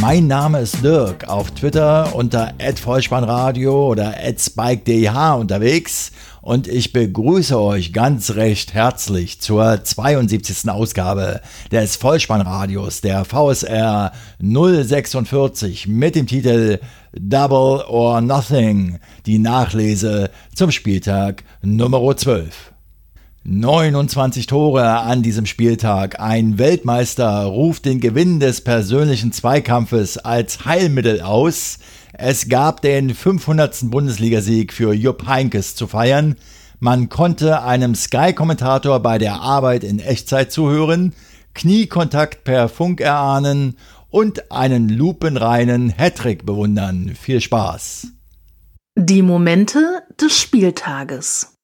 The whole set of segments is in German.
Mein Name ist Dirk, auf Twitter unter @vollspannradio oder @spike_dh unterwegs und ich begrüße euch ganz recht herzlich zur 72. Ausgabe des Vollspannradios der VSR 046 mit dem Titel Double or Nothing, die Nachlese zum Spieltag Nummer 12. 29 Tore an diesem Spieltag. Ein Weltmeister ruft den Gewinn des persönlichen Zweikampfes als Heilmittel aus. Es gab den 500. Bundesligasieg für Jupp Heinkes zu feiern. Man konnte einem Sky-Kommentator bei der Arbeit in Echtzeit zuhören, Kniekontakt per Funk erahnen und einen lupenreinen Hattrick bewundern. Viel Spaß! Die Momente des Spieltages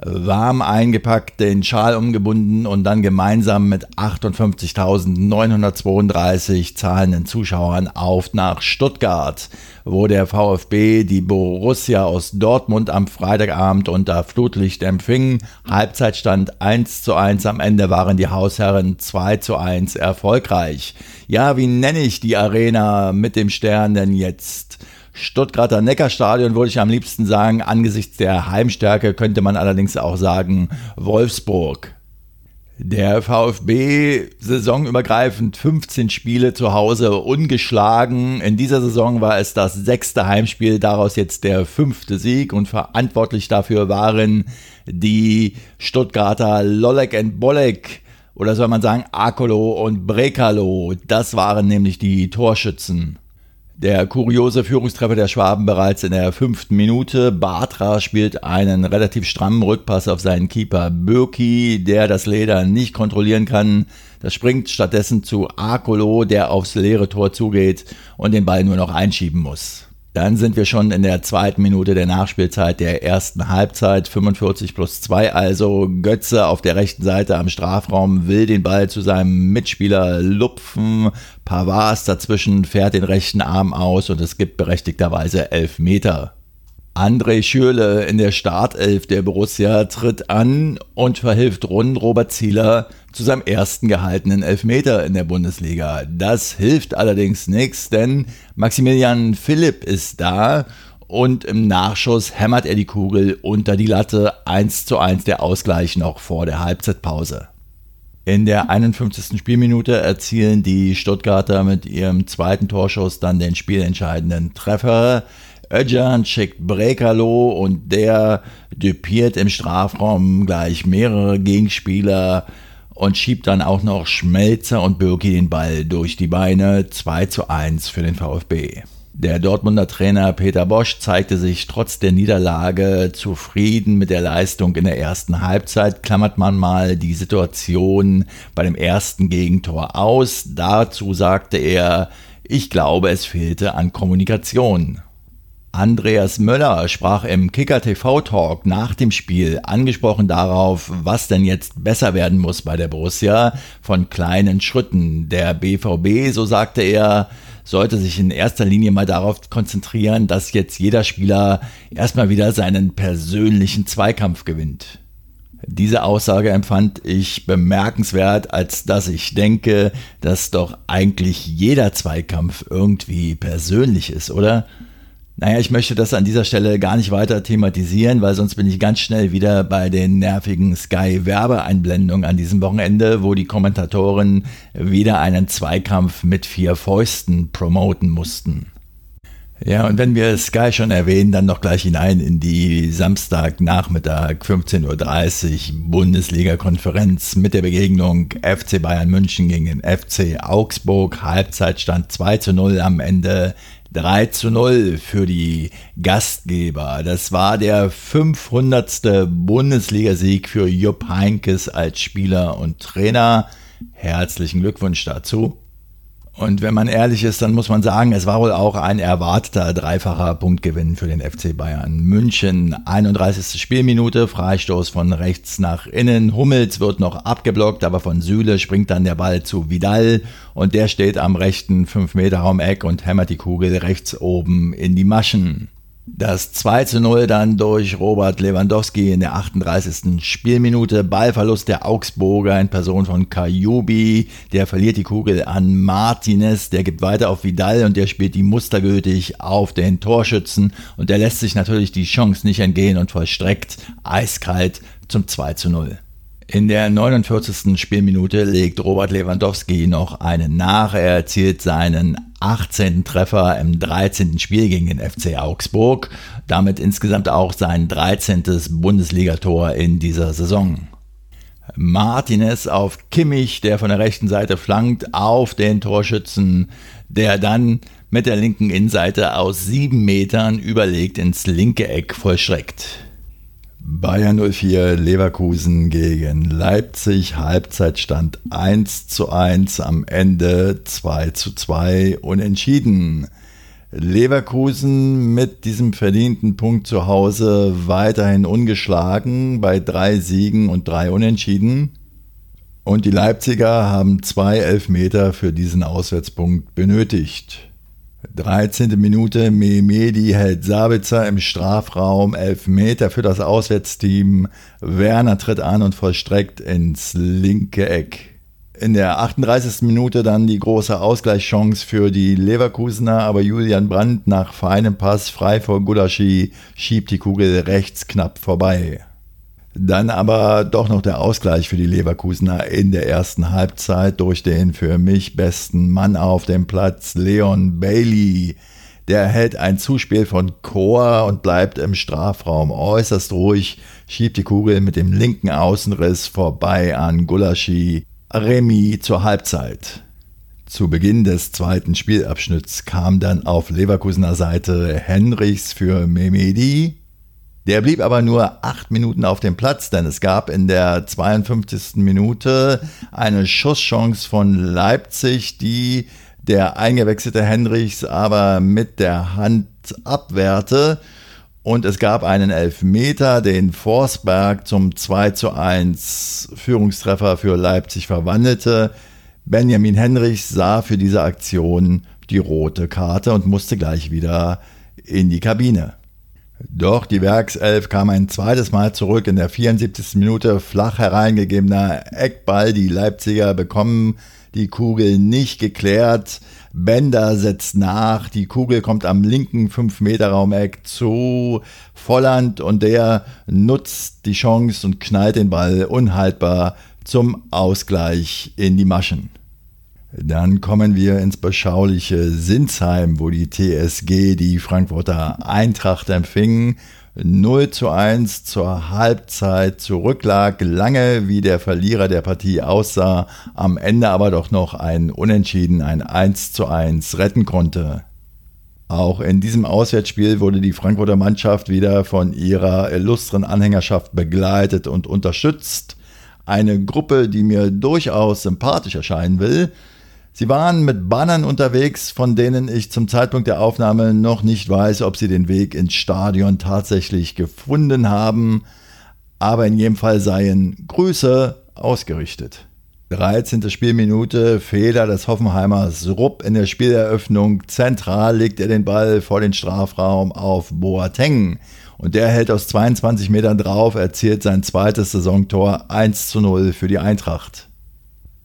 warm eingepackt, den Schal umgebunden und dann gemeinsam mit 58.932 zahlenden Zuschauern auf nach Stuttgart, wo der VfB die Borussia aus Dortmund am Freitagabend unter Flutlicht empfing. Halbzeitstand 1 zu 1, am Ende waren die Hausherren 2 zu 1 erfolgreich. Ja, wie nenne ich die Arena mit dem Stern denn jetzt? Stuttgarter Neckarstadion würde ich am liebsten sagen. Angesichts der Heimstärke könnte man allerdings auch sagen Wolfsburg. Der VfB saisonübergreifend 15 Spiele zu Hause ungeschlagen. In dieser Saison war es das sechste Heimspiel, daraus jetzt der fünfte Sieg und verantwortlich dafür waren die Stuttgarter Lolek und Bolek oder soll man sagen Akolo und Brekalo. Das waren nämlich die Torschützen. Der kuriose Führungstreffer der Schwaben bereits in der fünften Minute. Batra spielt einen relativ strammen Rückpass auf seinen Keeper Birki, der das Leder nicht kontrollieren kann. Das springt stattdessen zu Akolo, der aufs leere Tor zugeht und den Ball nur noch einschieben muss. Dann sind wir schon in der zweiten Minute der Nachspielzeit der ersten Halbzeit, 45 plus 2 also. Götze auf der rechten Seite am Strafraum will den Ball zu seinem Mitspieler lupfen. Pavas dazwischen fährt den rechten Arm aus und es gibt berechtigterweise 11 Meter. André Schürle in der Startelf der Borussia tritt an und verhilft rund Robert Zieler zu seinem ersten gehaltenen Elfmeter in der Bundesliga. Das hilft allerdings nichts, denn Maximilian Philipp ist da und im Nachschuss hämmert er die Kugel unter die Latte 1 zu 1 der Ausgleich noch vor der Halbzeitpause. In der 51. Spielminute erzielen die Stuttgarter mit ihrem zweiten Torschuss dann den spielentscheidenden Treffer. Öcan schickt Brekalo und der düpiert im Strafraum gleich mehrere Gegenspieler und schiebt dann auch noch Schmelzer und Birki den Ball durch die Beine 2 zu 1 für den VfB. Der Dortmunder Trainer Peter Bosch zeigte sich trotz der Niederlage zufrieden mit der Leistung in der ersten Halbzeit. Klammert man mal die Situation bei dem ersten Gegentor aus. Dazu sagte er, ich glaube, es fehlte an Kommunikation. Andreas Möller sprach im Kicker TV Talk nach dem Spiel angesprochen darauf, was denn jetzt besser werden muss bei der Borussia von kleinen Schritten. Der BVB, so sagte er, sollte sich in erster Linie mal darauf konzentrieren, dass jetzt jeder Spieler erstmal wieder seinen persönlichen Zweikampf gewinnt. Diese Aussage empfand ich bemerkenswert, als dass ich denke, dass doch eigentlich jeder Zweikampf irgendwie persönlich ist, oder? Naja, ich möchte das an dieser Stelle gar nicht weiter thematisieren, weil sonst bin ich ganz schnell wieder bei den nervigen Sky-Werbeeinblendungen an diesem Wochenende, wo die Kommentatoren wieder einen Zweikampf mit vier Fäusten promoten mussten. Ja, und wenn wir Sky schon erwähnen, dann noch gleich hinein in die Samstagnachmittag 15.30 Uhr Bundesliga-Konferenz mit der Begegnung FC Bayern München gegen den FC Augsburg. Halbzeitstand 2 zu 0 am Ende 3 zu 0 für die Gastgeber. Das war der 500. Bundesligasieg für Jupp Heinkes als Spieler und Trainer. Herzlichen Glückwunsch dazu. Und wenn man ehrlich ist, dann muss man sagen, es war wohl auch ein erwarteter dreifacher Punktgewinn für den FC Bayern. München, 31. Spielminute, Freistoß von rechts nach innen. Hummels wird noch abgeblockt, aber von Süle springt dann der Ball zu Vidal und der steht am rechten 5-Meter-Raum-Eck und hämmert die Kugel rechts oben in die Maschen. Das 2 zu 0 dann durch Robert Lewandowski in der 38. Spielminute. Ballverlust der Augsburger in Person von Kajubi. Der verliert die Kugel an Martinez. Der gibt weiter auf Vidal und der spielt die mustergültig auf den Torschützen. Und der lässt sich natürlich die Chance nicht entgehen und vollstreckt eiskalt zum 2 zu 0. In der 49. Spielminute legt Robert Lewandowski noch einen nach. Er erzielt seinen 18. Treffer im 13. Spiel gegen den FC Augsburg. Damit insgesamt auch sein 13. Bundesligator in dieser Saison. Martinez auf Kimmich, der von der rechten Seite flankt, auf den Torschützen, der dann mit der linken Innenseite aus sieben Metern überlegt ins linke Eck vollstreckt. Bayern 04 Leverkusen gegen Leipzig, Halbzeitstand 1 zu 1, am Ende 2 zu 2 unentschieden. Leverkusen mit diesem verdienten Punkt zu Hause weiterhin ungeschlagen bei drei Siegen und drei Unentschieden. Und die Leipziger haben zwei Elfmeter für diesen Auswärtspunkt benötigt. 13. Minute, Mehmedi hält Sabitzer im Strafraum, 11 Meter für das Auswärtsteam. Werner tritt an und vollstreckt ins linke Eck. In der 38. Minute dann die große Ausgleichschance für die Leverkusener, aber Julian Brandt nach feinem Pass frei vor Gulaschi schiebt die Kugel rechts knapp vorbei. Dann aber doch noch der Ausgleich für die Leverkusener in der ersten Halbzeit durch den für mich besten Mann auf dem Platz, Leon Bailey. Der hält ein Zuspiel von Chor und bleibt im Strafraum äußerst ruhig, schiebt die Kugel mit dem linken Außenriss vorbei an Gulaschi. Remy zur Halbzeit. Zu Beginn des zweiten Spielabschnitts kam dann auf Leverkusener Seite Henrichs für Memedi, der blieb aber nur acht Minuten auf dem Platz, denn es gab in der 52. Minute eine Schusschance von Leipzig, die der eingewechselte Henrichs aber mit der Hand abwehrte. Und es gab einen Elfmeter, den Forsberg zum 2 zu 1 Führungstreffer für Leipzig verwandelte. Benjamin Henrichs sah für diese Aktion die rote Karte und musste gleich wieder in die Kabine. Doch die Werkself kam ein zweites Mal zurück in der 74. Minute. Flach hereingegebener Eckball. Die Leipziger bekommen die Kugel nicht geklärt. Bender setzt nach. Die Kugel kommt am linken 5-Meter-Raumeck zu Volland und der nutzt die Chance und knallt den Ball unhaltbar zum Ausgleich in die Maschen. Dann kommen wir ins beschauliche Sinsheim, wo die TSG die Frankfurter Eintracht empfing. 0 zu 1 zur Halbzeit zurücklag, lange wie der Verlierer der Partie aussah, am Ende aber doch noch ein Unentschieden, ein 1 zu 1 retten konnte. Auch in diesem Auswärtsspiel wurde die Frankfurter Mannschaft wieder von ihrer illustren Anhängerschaft begleitet und unterstützt. Eine Gruppe, die mir durchaus sympathisch erscheinen will, Sie waren mit Bannern unterwegs, von denen ich zum Zeitpunkt der Aufnahme noch nicht weiß, ob sie den Weg ins Stadion tatsächlich gefunden haben, aber in jedem Fall seien Grüße ausgerichtet. 13. Spielminute, Fehler des Hoffenheimers Rupp in der Spieleröffnung. Zentral legt er den Ball vor den Strafraum auf Boateng. Und der hält aus 22 Metern drauf, erzielt sein zweites Saisontor 1 zu 0 für die Eintracht.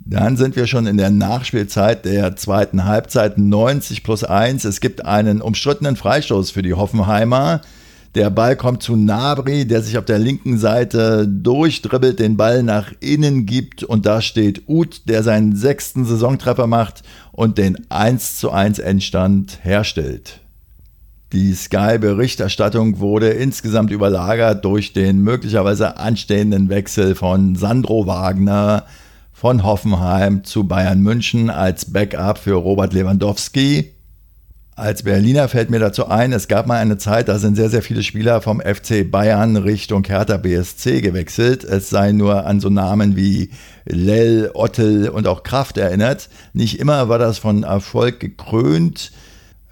Dann sind wir schon in der Nachspielzeit der zweiten Halbzeit 90 plus 1. Es gibt einen umstrittenen Freistoß für die Hoffenheimer. Der Ball kommt zu Nabri, der sich auf der linken Seite durchdribbelt, den Ball nach innen gibt und da steht Uth, der seinen sechsten Saisontreffer macht und den 1 zu 1 Endstand herstellt. Die Sky-Berichterstattung wurde insgesamt überlagert durch den möglicherweise anstehenden Wechsel von Sandro Wagner von Hoffenheim zu Bayern München als Backup für Robert Lewandowski. Als Berliner fällt mir dazu ein, es gab mal eine Zeit, da sind sehr, sehr viele Spieler vom FC Bayern Richtung Hertha BSC gewechselt. Es sei nur an so Namen wie Lell, Ottel und auch Kraft erinnert. Nicht immer war das von Erfolg gekrönt.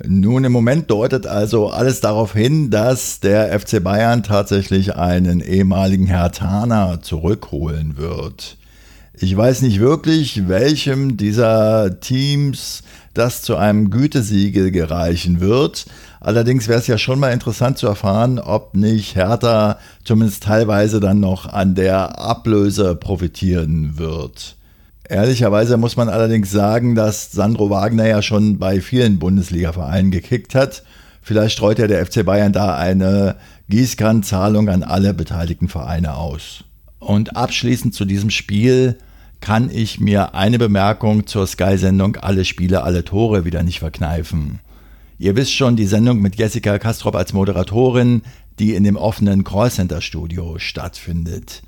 Nun, im Moment deutet also alles darauf hin, dass der FC Bayern tatsächlich einen ehemaligen Hertaner zurückholen wird. Ich weiß nicht wirklich, welchem dieser Teams das zu einem Gütesiegel gereichen wird. Allerdings wäre es ja schon mal interessant zu erfahren, ob nicht Hertha zumindest teilweise dann noch an der Ablöse profitieren wird. Ehrlicherweise muss man allerdings sagen, dass Sandro Wagner ja schon bei vielen Bundesliga-Vereinen gekickt hat. Vielleicht streut ja der FC Bayern da eine Gießkannenzahlung an alle beteiligten Vereine aus. Und abschließend zu diesem Spiel kann ich mir eine Bemerkung zur Sky-Sendung Alle Spiele, alle Tore wieder nicht verkneifen. Ihr wisst schon, die Sendung mit Jessica Kastrop als Moderatorin, die in dem offenen Callcenter-Studio stattfindet.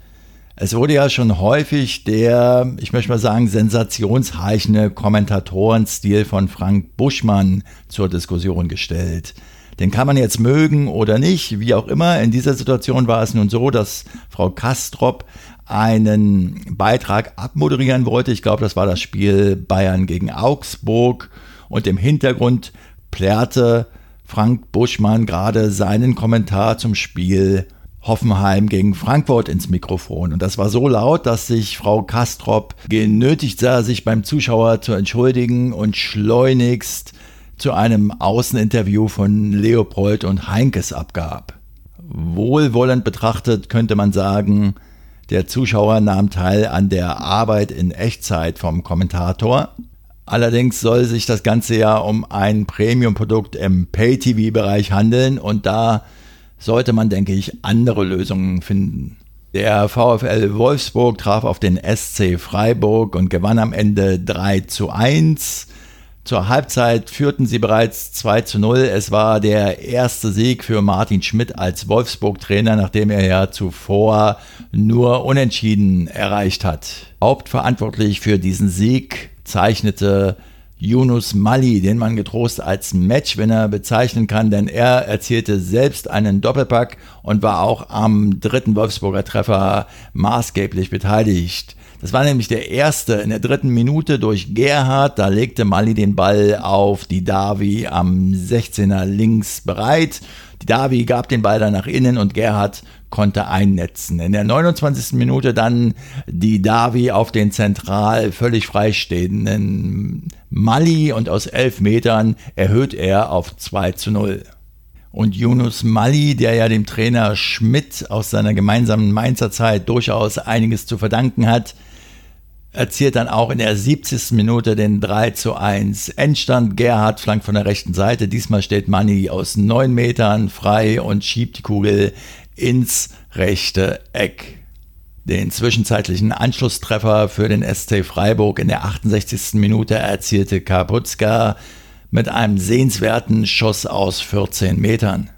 Es wurde ja schon häufig der, ich möchte mal sagen, sensationsreichende Kommentatorenstil von Frank Buschmann zur Diskussion gestellt. Den kann man jetzt mögen oder nicht, wie auch immer. In dieser Situation war es nun so, dass Frau Kastrop einen Beitrag abmoderieren wollte. Ich glaube, das war das Spiel Bayern gegen Augsburg. Und im Hintergrund plärrte Frank Buschmann gerade seinen Kommentar zum Spiel Hoffenheim gegen Frankfurt ins Mikrofon. Und das war so laut, dass sich Frau Kastrop genötigt sah, sich beim Zuschauer zu entschuldigen und schleunigst zu einem Außeninterview von Leopold und Heinkes abgab. Wohlwollend betrachtet könnte man sagen, der Zuschauer nahm teil an der Arbeit in Echtzeit vom Kommentator. Allerdings soll sich das Ganze ja um ein Premium-Produkt im Pay-TV-Bereich handeln und da sollte man, denke ich, andere Lösungen finden. Der VfL Wolfsburg traf auf den SC Freiburg und gewann am Ende 3 zu 1. Zur Halbzeit führten sie bereits 2 zu 0. Es war der erste Sieg für Martin Schmidt als Wolfsburg-Trainer, nachdem er ja zuvor nur Unentschieden erreicht hat. Hauptverantwortlich für diesen Sieg zeichnete Yunus Mali, den man getrost als Matchwinner bezeichnen kann, denn er erzielte selbst einen Doppelpack und war auch am dritten Wolfsburger Treffer maßgeblich beteiligt. Das war nämlich der erste in der dritten Minute durch Gerhard. Da legte Mali den Ball auf die Davi am 16er links bereit. Die Davi gab den Ball dann nach innen und Gerhard konnte einnetzen. In der 29. Minute dann die Davi auf den zentral völlig freistehenden Mali und aus elf Metern erhöht er auf 2 zu 0. Und Yunus Mali, der ja dem Trainer Schmidt aus seiner gemeinsamen Mainzer Zeit durchaus einiges zu verdanken hat, erzielt dann auch in der 70. Minute den 3 zu 1 Endstand. Gerhard flankt von der rechten Seite. Diesmal steht Manni aus 9 Metern frei und schiebt die Kugel ins rechte Eck. Den zwischenzeitlichen Anschlusstreffer für den SC Freiburg in der 68. Minute erzielte Kapuzka mit einem sehenswerten Schuss aus 14 Metern.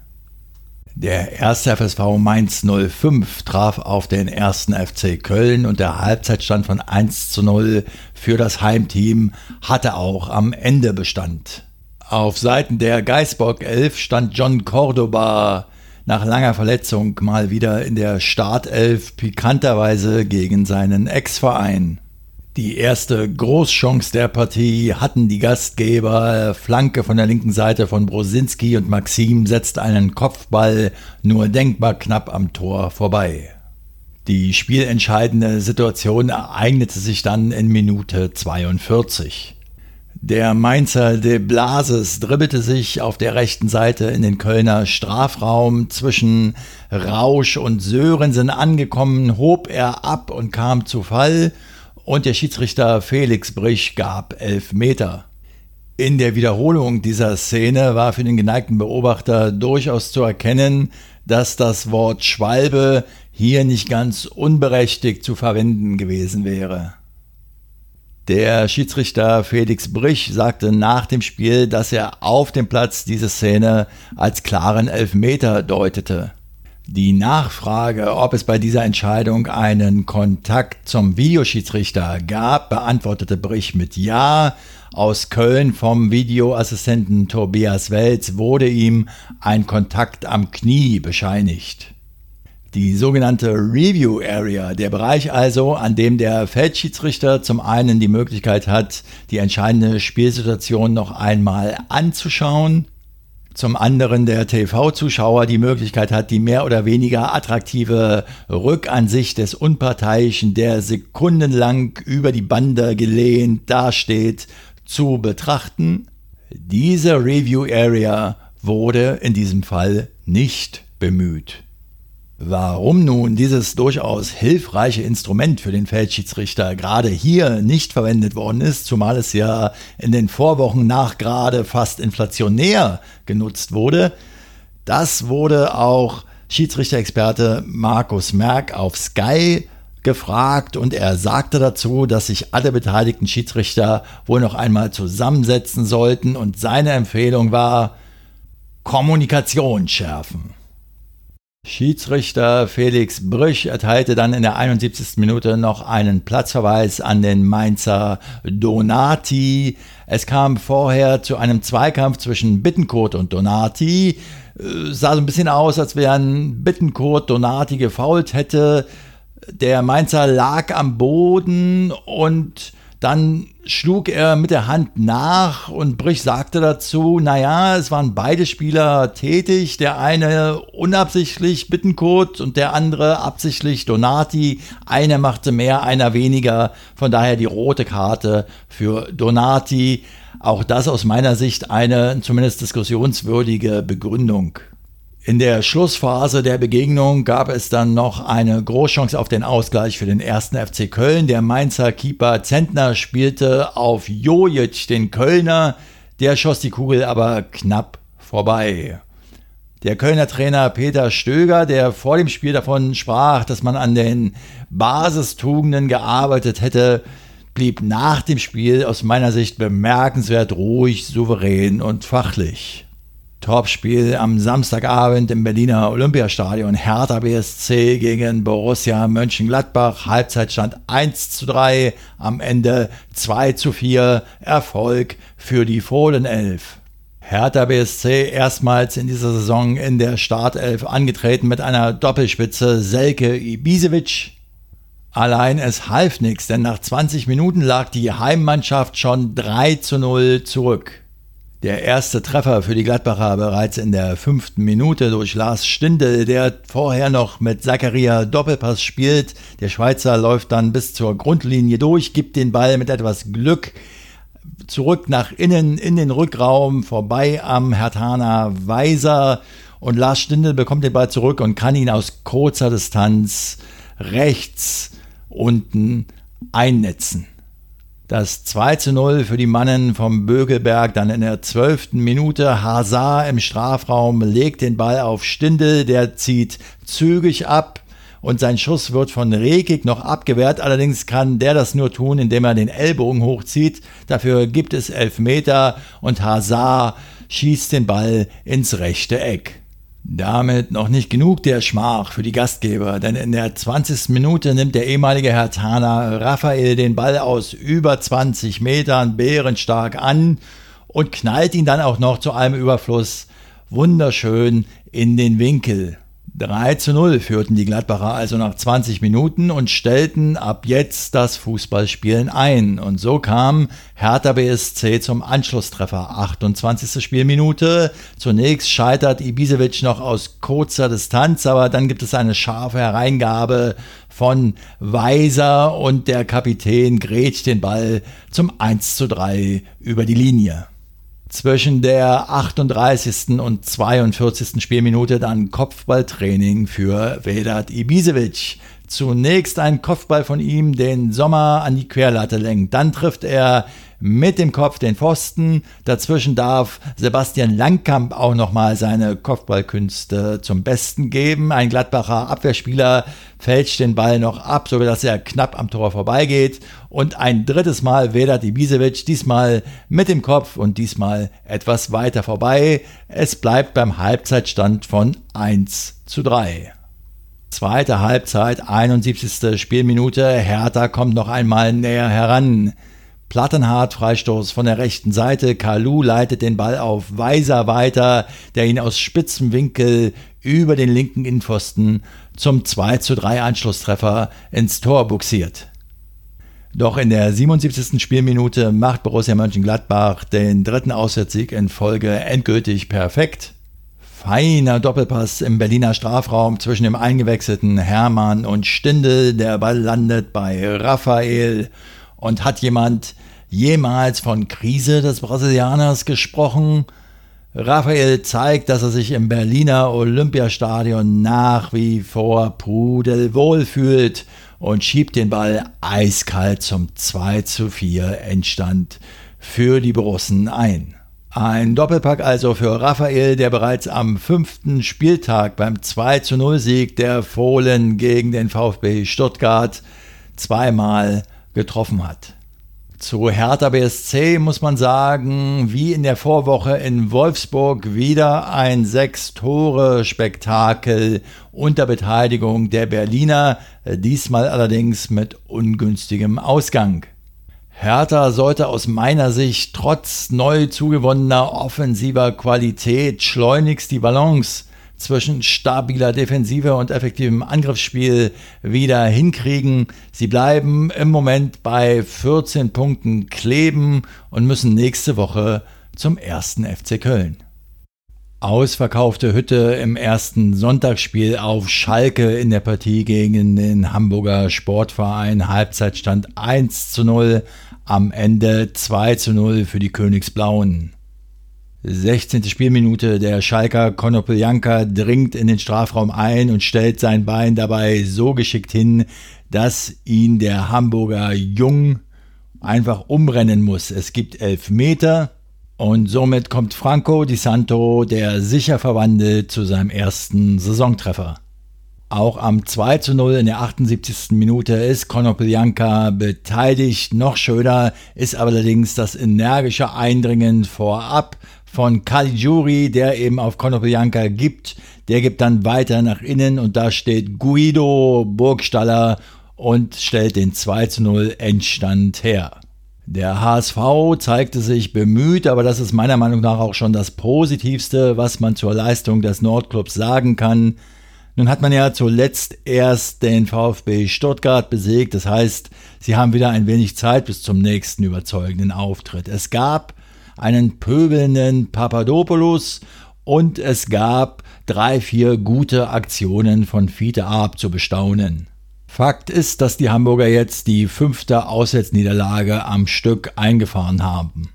Der erste FSV Mainz 05 traf auf den ersten FC Köln und der Halbzeitstand von 1 zu 0 für das Heimteam hatte auch am Ende Bestand. Auf Seiten der Geisbock 11 stand John Cordoba nach langer Verletzung mal wieder in der Startelf pikanterweise gegen seinen Ex-Verein. Die erste Großchance der Partie hatten die Gastgeber. Flanke von der linken Seite von Brosinski und Maxim setzt einen Kopfball nur denkbar knapp am Tor vorbei. Die spielentscheidende Situation ereignete sich dann in Minute 42. Der Mainzer de Blases dribbelte sich auf der rechten Seite in den Kölner Strafraum. Zwischen Rausch und Sörensen angekommen, hob er ab und kam zu Fall und der Schiedsrichter Felix Brich gab elf Meter. In der Wiederholung dieser Szene war für den geneigten Beobachter durchaus zu erkennen, dass das Wort Schwalbe hier nicht ganz unberechtigt zu verwenden gewesen wäre. Der Schiedsrichter Felix Brich sagte nach dem Spiel, dass er auf dem Platz diese Szene als klaren Elfmeter deutete. Die Nachfrage, ob es bei dieser Entscheidung einen Kontakt zum Videoschiedsrichter gab, beantwortete Brich mit Ja. Aus Köln vom Videoassistenten Tobias Welz wurde ihm ein Kontakt am Knie bescheinigt. Die sogenannte Review Area, der Bereich also, an dem der Feldschiedsrichter zum einen die Möglichkeit hat, die entscheidende Spielsituation noch einmal anzuschauen zum anderen der TV-Zuschauer die Möglichkeit hat, die mehr oder weniger attraktive Rückansicht des Unparteiischen, der sekundenlang über die Bande gelehnt dasteht, zu betrachten. Diese Review Area wurde in diesem Fall nicht bemüht. Warum nun dieses durchaus hilfreiche Instrument für den Feldschiedsrichter gerade hier nicht verwendet worden ist, zumal es ja in den Vorwochen nach gerade fast inflationär genutzt wurde, das wurde auch Schiedsrichter-Experte Markus Merck auf Sky gefragt und er sagte dazu, dass sich alle beteiligten Schiedsrichter wohl noch einmal zusammensetzen sollten und seine Empfehlung war, Kommunikation schärfen. Schiedsrichter Felix Brüch erteilte dann in der 71. Minute noch einen Platzverweis an den Mainzer Donati. Es kam vorher zu einem Zweikampf zwischen Bittenkurt und Donati. Äh, sah so ein bisschen aus, als wären Bittenkurt Donati gefault hätte. Der Mainzer lag am Boden und dann schlug er mit der Hand nach und Brich sagte dazu, naja, es waren beide Spieler tätig, der eine unabsichtlich Bittenkurt und der andere absichtlich Donati. Einer machte mehr, einer weniger, von daher die rote Karte für Donati. Auch das aus meiner Sicht eine zumindest diskussionswürdige Begründung. In der Schlussphase der Begegnung gab es dann noch eine Großchance auf den Ausgleich für den ersten FC Köln. Der Mainzer Keeper Zentner spielte auf Jojic, den Kölner. Der schoss die Kugel aber knapp vorbei. Der Kölner Trainer Peter Stöger, der vor dem Spiel davon sprach, dass man an den Basistugenden gearbeitet hätte, blieb nach dem Spiel aus meiner Sicht bemerkenswert ruhig, souverän und fachlich. Topspiel am Samstagabend im Berliner Olympiastadion. Hertha BSC gegen Borussia Mönchengladbach. Halbzeitstand 1 zu 3, am Ende 2 zu 4. Erfolg für die Fohlenelf. Hertha BSC erstmals in dieser Saison in der Startelf angetreten mit einer Doppelspitze Selke Ibisevic. Allein es half nichts, denn nach 20 Minuten lag die Heimmannschaft schon 3 zu 0 zurück. Der erste Treffer für die Gladbacher bereits in der fünften Minute durch Lars Stindl, der vorher noch mit Zakaria Doppelpass spielt. Der Schweizer läuft dann bis zur Grundlinie durch, gibt den Ball mit etwas Glück zurück nach innen in den Rückraum, vorbei am Hertaner Weiser. Und Lars Stindl bekommt den Ball zurück und kann ihn aus kurzer Distanz rechts unten einnetzen. Das 2 zu 0 für die Mannen vom Bögelberg dann in der zwölften Minute. Hazard im Strafraum legt den Ball auf Stindel, der zieht zügig ab und sein Schuss wird von Rekik noch abgewehrt. Allerdings kann der das nur tun, indem er den Ellbogen hochzieht. Dafür gibt es Elfmeter und Hazard schießt den Ball ins rechte Eck. Damit noch nicht genug der Schmach für die Gastgeber, denn in der 20. Minute nimmt der ehemalige Herr Tana Raphael den Ball aus über 20 Metern bärenstark an und knallt ihn dann auch noch zu einem Überfluss wunderschön in den Winkel. 3 zu 0 führten die Gladbacher also nach 20 Minuten und stellten ab jetzt das Fußballspielen ein. Und so kam Hertha BSC zum Anschlusstreffer. 28. Spielminute. Zunächst scheitert Ibisevic noch aus kurzer Distanz, aber dann gibt es eine scharfe Hereingabe von Weiser und der Kapitän grätscht den Ball zum 1 zu 3 über die Linie zwischen der 38. und 42. Spielminute dann Kopfballtraining für Vedat Ibisevic. Zunächst ein Kopfball von ihm, den Sommer an die Querlatte lenkt. Dann trifft er mit dem Kopf den Pfosten. Dazwischen darf Sebastian Langkamp auch nochmal seine Kopfballkünste zum Besten geben. Ein Gladbacher Abwehrspieler fälscht den Ball noch ab, sodass er knapp am Tor vorbeigeht. Und ein drittes Mal Vedat Ibisevic, diesmal mit dem Kopf und diesmal etwas weiter vorbei. Es bleibt beim Halbzeitstand von 1 zu 3. Zweite Halbzeit, 71. Spielminute. Hertha kommt noch einmal näher heran. Plattenhardt, Freistoß von der rechten Seite. Kalu leitet den Ball auf Weiser weiter, der ihn aus spitzem Winkel über den linken Innenpfosten zum 2 zu 3 Anschlusstreffer ins Tor buxiert. Doch in der 77. Spielminute macht Borussia Mönchengladbach den dritten Auswärtssieg in Folge endgültig perfekt. Feiner Doppelpass im Berliner Strafraum zwischen dem eingewechselten Hermann und Stindel. Der Ball landet bei Raphael und hat jemand jemals von Krise des Brasilianers gesprochen? Raphael zeigt, dass er sich im Berliner Olympiastadion nach wie vor pudelwohl fühlt und schiebt den Ball eiskalt zum 2 zu 4 Endstand für die Borussen ein. Ein Doppelpack also für Raphael, der bereits am fünften Spieltag beim 2 zu 0 Sieg der Fohlen gegen den VfB Stuttgart zweimal getroffen hat. Zu Hertha BSC muss man sagen, wie in der Vorwoche in Wolfsburg wieder ein Sechs-Tore-Spektakel unter Beteiligung der Berliner, diesmal allerdings mit ungünstigem Ausgang. Hertha sollte aus meiner Sicht trotz neu zugewonnener offensiver Qualität schleunigst die Balance zwischen stabiler Defensive und effektivem Angriffsspiel wieder hinkriegen. Sie bleiben im Moment bei 14 Punkten kleben und müssen nächste Woche zum ersten FC Köln. Ausverkaufte Hütte im ersten Sonntagsspiel auf Schalke in der Partie gegen den Hamburger Sportverein. Halbzeitstand 1 zu 0, am Ende 2 zu 0 für die Königsblauen. 16. Spielminute, der Schalker Konopeljanka dringt in den Strafraum ein und stellt sein Bein dabei so geschickt hin, dass ihn der Hamburger Jung einfach umrennen muss. Es gibt elf Meter und somit kommt Franco Di Santo, der sicher verwandelt, zu seinem ersten Saisontreffer. Auch am 2 zu 0 in der 78. Minute ist Konoplyanka beteiligt. Noch schöner ist allerdings das energische Eindringen vorab von Caligiuri, der eben auf Konoplyanka gibt. Der gibt dann weiter nach innen und da steht Guido Burgstaller und stellt den 2 zu 0 Endstand her. Der HSV zeigte sich bemüht, aber das ist meiner Meinung nach auch schon das Positivste, was man zur Leistung des Nordclubs sagen kann. Nun hat man ja zuletzt erst den VfB Stuttgart besiegt. Das heißt, sie haben wieder ein wenig Zeit bis zum nächsten überzeugenden Auftritt. Es gab einen pöbelnden Papadopoulos und es gab drei, vier gute Aktionen von Fiete Arp zu bestaunen. Fakt ist, dass die Hamburger jetzt die fünfte Auswärtsniederlage am Stück eingefahren haben.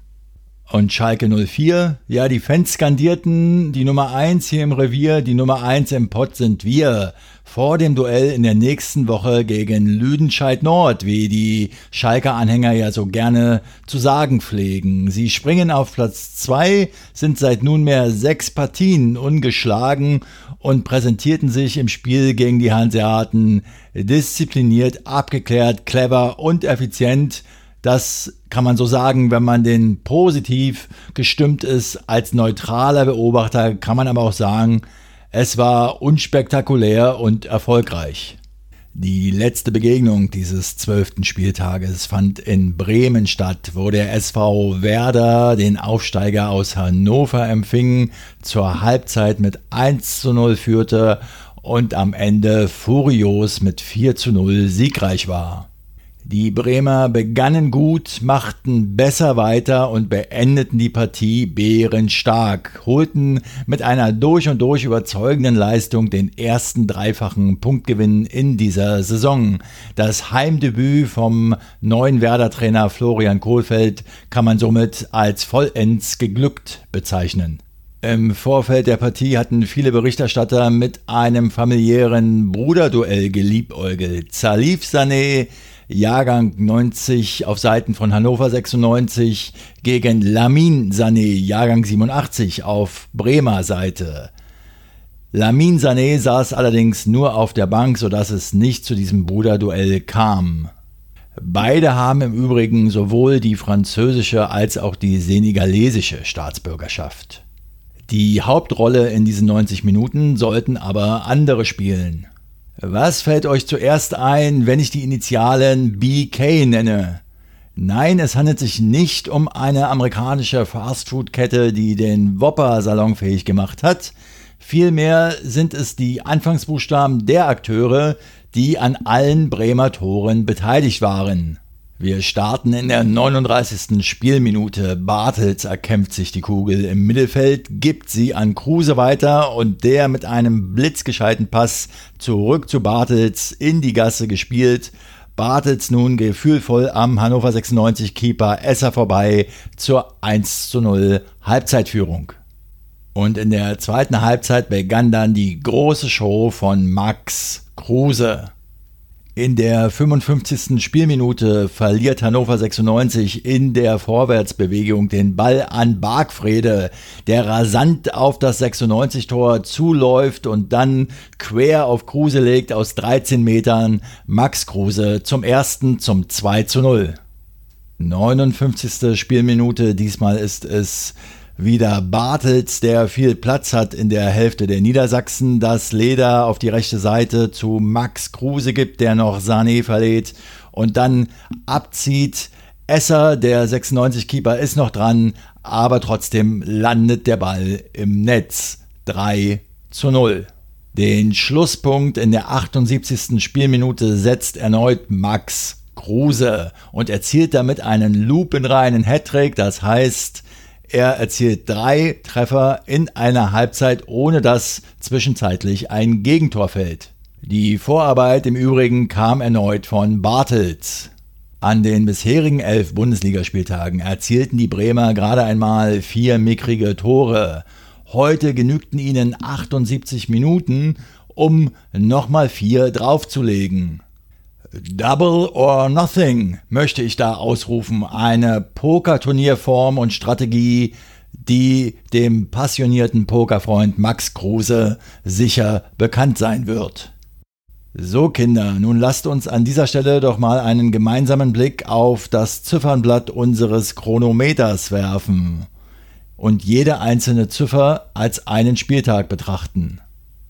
Und Schalke 04, ja, die Fans skandierten, die Nummer 1 hier im Revier, die Nummer 1 im Pott sind wir. Vor dem Duell in der nächsten Woche gegen Lüdenscheid Nord, wie die Schalker Anhänger ja so gerne zu sagen pflegen. Sie springen auf Platz 2, sind seit nunmehr sechs Partien ungeschlagen und präsentierten sich im Spiel gegen die Hanseaten diszipliniert, abgeklärt, clever und effizient das kann man so sagen, wenn man den positiv gestimmt ist. Als neutraler Beobachter kann man aber auch sagen, es war unspektakulär und erfolgreich. Die letzte Begegnung dieses zwölften Spieltages fand in Bremen statt, wo der SV Werder den Aufsteiger aus Hannover empfing, zur Halbzeit mit 1 zu 0 führte und am Ende furios mit 4 zu 0 siegreich war. Die Bremer begannen gut, machten besser weiter und beendeten die Partie bärenstark, holten mit einer durch und durch überzeugenden Leistung den ersten dreifachen Punktgewinn in dieser Saison. Das Heimdebüt vom neuen Werder-Trainer Florian Kohlfeld kann man somit als vollends geglückt bezeichnen. Im Vorfeld der Partie hatten viele Berichterstatter mit einem familiären Bruderduell geliebäugelt. Salif Sané Jahrgang 90 auf Seiten von Hannover 96 gegen Lamin Sané, Jahrgang 87 auf Bremer Seite. Lamin Sané saß allerdings nur auf der Bank, sodass es nicht zu diesem Bruderduell kam. Beide haben im Übrigen sowohl die französische als auch die senegalesische Staatsbürgerschaft. Die Hauptrolle in diesen 90 Minuten sollten aber andere spielen. Was fällt euch zuerst ein, wenn ich die Initialen BK nenne? Nein, es handelt sich nicht um eine amerikanische Fastfood-Kette, die den Whopper salonfähig gemacht hat. Vielmehr sind es die Anfangsbuchstaben der Akteure, die an allen Bremer Toren beteiligt waren. Wir starten in der 39. Spielminute. Bartels erkämpft sich die Kugel im Mittelfeld, gibt sie an Kruse weiter und der mit einem blitzgescheiten Pass zurück zu Bartels in die Gasse gespielt. Bartels nun gefühlvoll am Hannover 96 Keeper Esser vorbei zur 1 zu 0 Halbzeitführung. Und in der zweiten Halbzeit begann dann die große Show von Max Kruse. In der 55. Spielminute verliert Hannover 96 in der Vorwärtsbewegung den Ball an Bargfrede, der rasant auf das 96-Tor zuläuft und dann quer auf Kruse legt aus 13 Metern Max Kruse zum ersten zum 2 zu 0. 59. Spielminute, diesmal ist es wieder Bartels, der viel Platz hat in der Hälfte der Niedersachsen, das Leder auf die rechte Seite zu Max Kruse gibt, der noch Sané verlädt und dann abzieht. Esser, der 96-Keeper, ist noch dran, aber trotzdem landet der Ball im Netz. 3 zu 0. Den Schlusspunkt in der 78. Spielminute setzt erneut Max Kruse und erzielt damit einen lupenreinen Hattrick, das heißt, er erzielt drei Treffer in einer Halbzeit, ohne dass zwischenzeitlich ein Gegentor fällt. Die Vorarbeit im Übrigen kam erneut von Bartels. An den bisherigen elf Bundesligaspieltagen erzielten die Bremer gerade einmal vier mickrige Tore. Heute genügten ihnen 78 Minuten, um nochmal vier draufzulegen. Double or Nothing möchte ich da ausrufen. Eine Pokerturnierform und Strategie, die dem passionierten Pokerfreund Max Kruse sicher bekannt sein wird. So Kinder, nun lasst uns an dieser Stelle doch mal einen gemeinsamen Blick auf das Ziffernblatt unseres Chronometers werfen und jede einzelne Ziffer als einen Spieltag betrachten.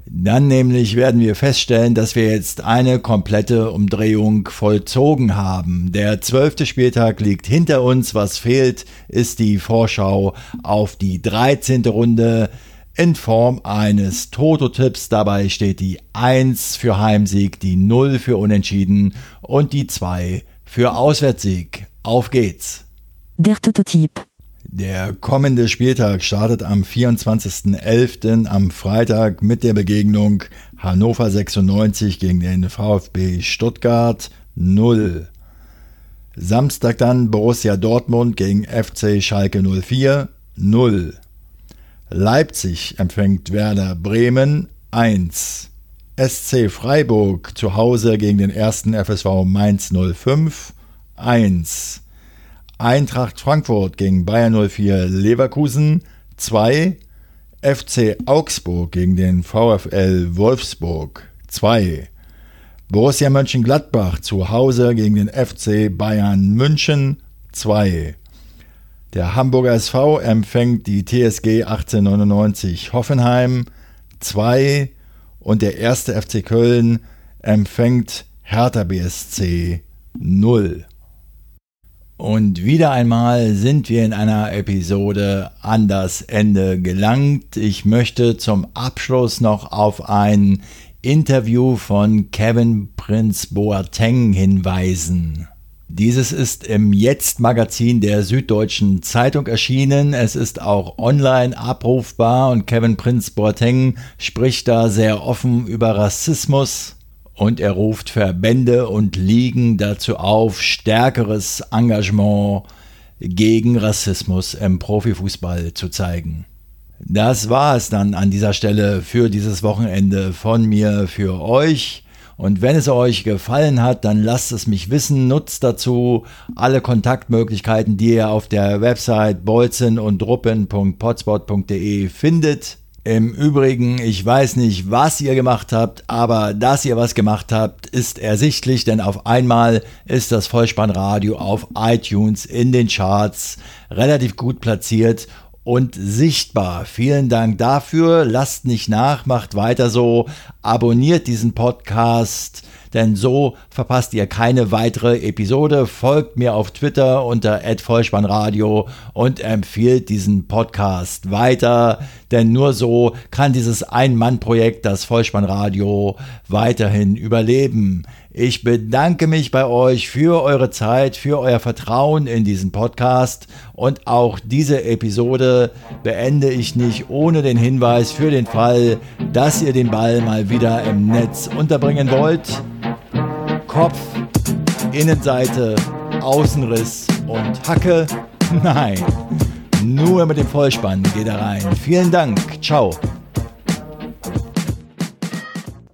Dann nämlich werden wir feststellen, dass wir jetzt eine komplette Umdrehung vollzogen haben. Der zwölfte Spieltag liegt hinter uns. Was fehlt, ist die Vorschau auf die 13. Runde in Form eines Toto-Tipps. Dabei steht die 1 für Heimsieg, die 0 für Unentschieden und die 2 für Auswärtssieg. Auf geht's! Der Toto-Tipp. Der kommende Spieltag startet am 24.11. am Freitag mit der Begegnung Hannover 96 gegen den VfB Stuttgart 0. Samstag dann Borussia Dortmund gegen FC Schalke 04 0. Leipzig empfängt Werder Bremen 1. SC Freiburg zu Hause gegen den ersten FSV Mainz 05 1. Eintracht Frankfurt gegen Bayern 04 Leverkusen 2, FC Augsburg gegen den VfL Wolfsburg 2, Borussia Mönchengladbach zu Hause gegen den FC Bayern München 2. Der Hamburger SV empfängt die TSG 1899 Hoffenheim 2 und der erste FC Köln empfängt Hertha BSC 0. Und wieder einmal sind wir in einer Episode an das Ende gelangt. Ich möchte zum Abschluss noch auf ein Interview von Kevin Prince Boateng hinweisen. Dieses ist im Jetzt-Magazin der Süddeutschen Zeitung erschienen. Es ist auch online abrufbar und Kevin Prince Boateng spricht da sehr offen über Rassismus, und er ruft Verbände und Ligen dazu auf, stärkeres Engagement gegen Rassismus im Profifußball zu zeigen. Das war es dann an dieser Stelle für dieses Wochenende von mir für euch. Und wenn es euch gefallen hat, dann lasst es mich wissen. Nutzt dazu alle Kontaktmöglichkeiten, die ihr auf der Website bolzen und findet. Im Übrigen, ich weiß nicht, was ihr gemacht habt, aber dass ihr was gemacht habt, ist ersichtlich, denn auf einmal ist das Vollspannradio auf iTunes in den Charts relativ gut platziert und sichtbar. Vielen Dank dafür. Lasst nicht nach, macht weiter so. Abonniert diesen Podcast, denn so verpasst ihr keine weitere Episode. Folgt mir auf Twitter unter @vollspannradio und empfiehlt diesen Podcast weiter, denn nur so kann dieses Ein-Mann-Projekt, das Vollspannradio, weiterhin überleben. Ich bedanke mich bei euch für eure Zeit, für euer Vertrauen in diesen Podcast und auch diese Episode beende ich nicht ohne den Hinweis für den Fall, dass ihr den Ball mal wieder im Netz unterbringen wollt. Kopf, Innenseite, Außenriss und Hacke? Nein, nur mit dem Vollspann geht er rein. Vielen Dank, ciao.